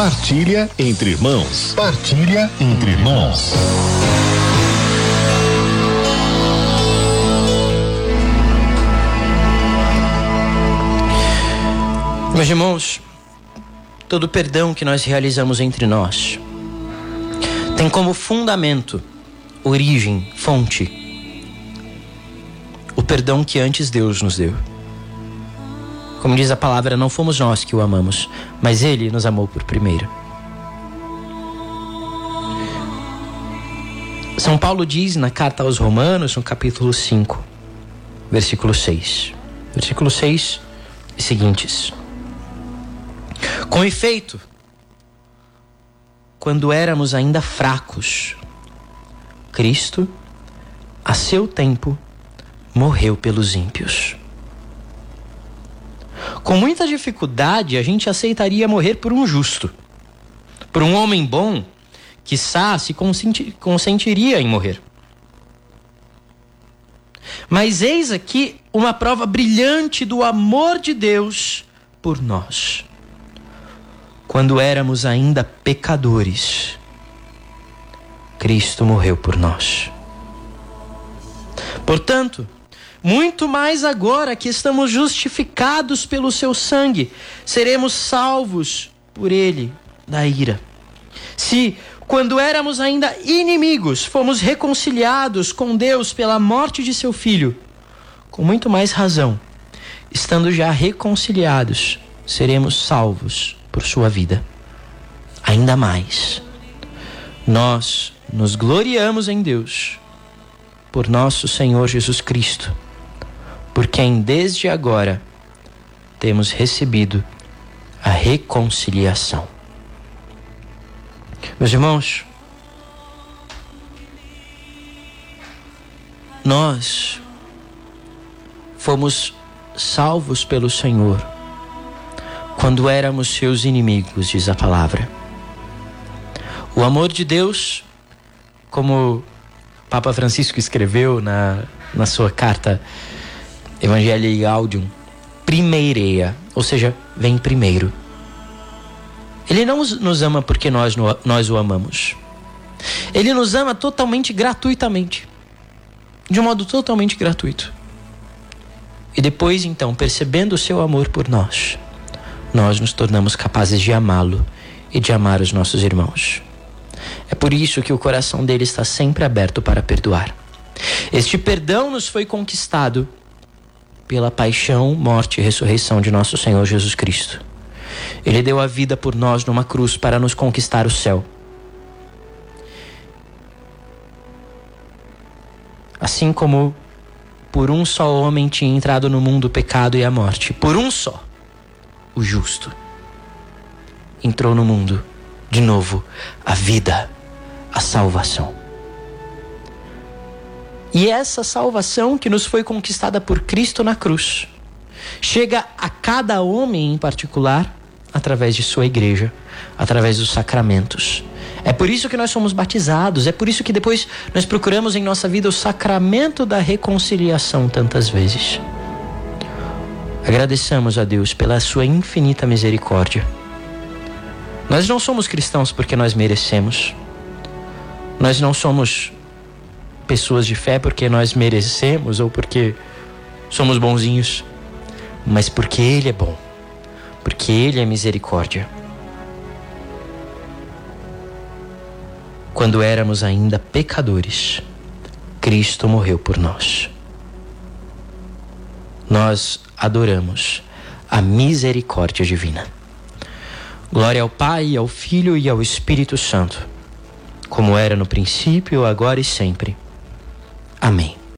Partilha entre irmãos. Partilha entre irmãos. Meus irmãos, todo perdão que nós realizamos entre nós tem como fundamento, origem, fonte, o perdão que antes Deus nos deu. Como diz a palavra, não fomos nós que o amamos, mas ele nos amou por primeiro. São Paulo diz na carta aos Romanos, no capítulo 5, versículo 6. Versículo 6 e seguintes. Com efeito, quando éramos ainda fracos, Cristo, a seu tempo, morreu pelos ímpios. Com muita dificuldade, a gente aceitaria morrer por um justo. Por um homem bom, que se consenti consentiria em morrer. Mas eis aqui uma prova brilhante do amor de Deus por nós. Quando éramos ainda pecadores, Cristo morreu por nós. Portanto, muito mais agora que estamos justificados pelo seu sangue, seremos salvos por ele da ira. Se, quando éramos ainda inimigos, fomos reconciliados com Deus pela morte de seu filho, com muito mais razão, estando já reconciliados, seremos salvos por sua vida. Ainda mais, nós nos gloriamos em Deus por nosso Senhor Jesus Cristo por quem desde agora temos recebido a reconciliação. Meus irmãos, nós fomos salvos pelo Senhor quando éramos seus inimigos, diz a palavra. O amor de Deus, como Papa Francisco escreveu na, na sua carta Evangelii Gaudium, primeireia, ou seja, vem primeiro. Ele não nos ama porque nós, nós o amamos. Ele nos ama totalmente gratuitamente. De um modo totalmente gratuito. E depois, então, percebendo o seu amor por nós, nós nos tornamos capazes de amá-lo e de amar os nossos irmãos. É por isso que o coração dele está sempre aberto para perdoar. Este perdão nos foi conquistado pela paixão, morte e ressurreição de nosso Senhor Jesus Cristo. Ele deu a vida por nós numa cruz para nos conquistar o céu. Assim como por um só homem tinha entrado no mundo o pecado e a morte, por um só, o justo, entrou no mundo de novo a vida, a salvação. E essa salvação que nos foi conquistada por Cristo na cruz chega a cada homem em particular através de sua igreja, através dos sacramentos. É por isso que nós somos batizados, é por isso que depois nós procuramos em nossa vida o sacramento da reconciliação tantas vezes. Agradeçamos a Deus pela sua infinita misericórdia. Nós não somos cristãos porque nós merecemos. Nós não somos pessoas de fé porque nós merecemos ou porque somos bonzinhos, mas porque Ele é bom, porque Ele é misericórdia. Quando éramos ainda pecadores, Cristo morreu por nós. Nós adoramos a misericórdia divina. Glória ao Pai, ao Filho e ao Espírito Santo, como era no princípio, agora e sempre Amém.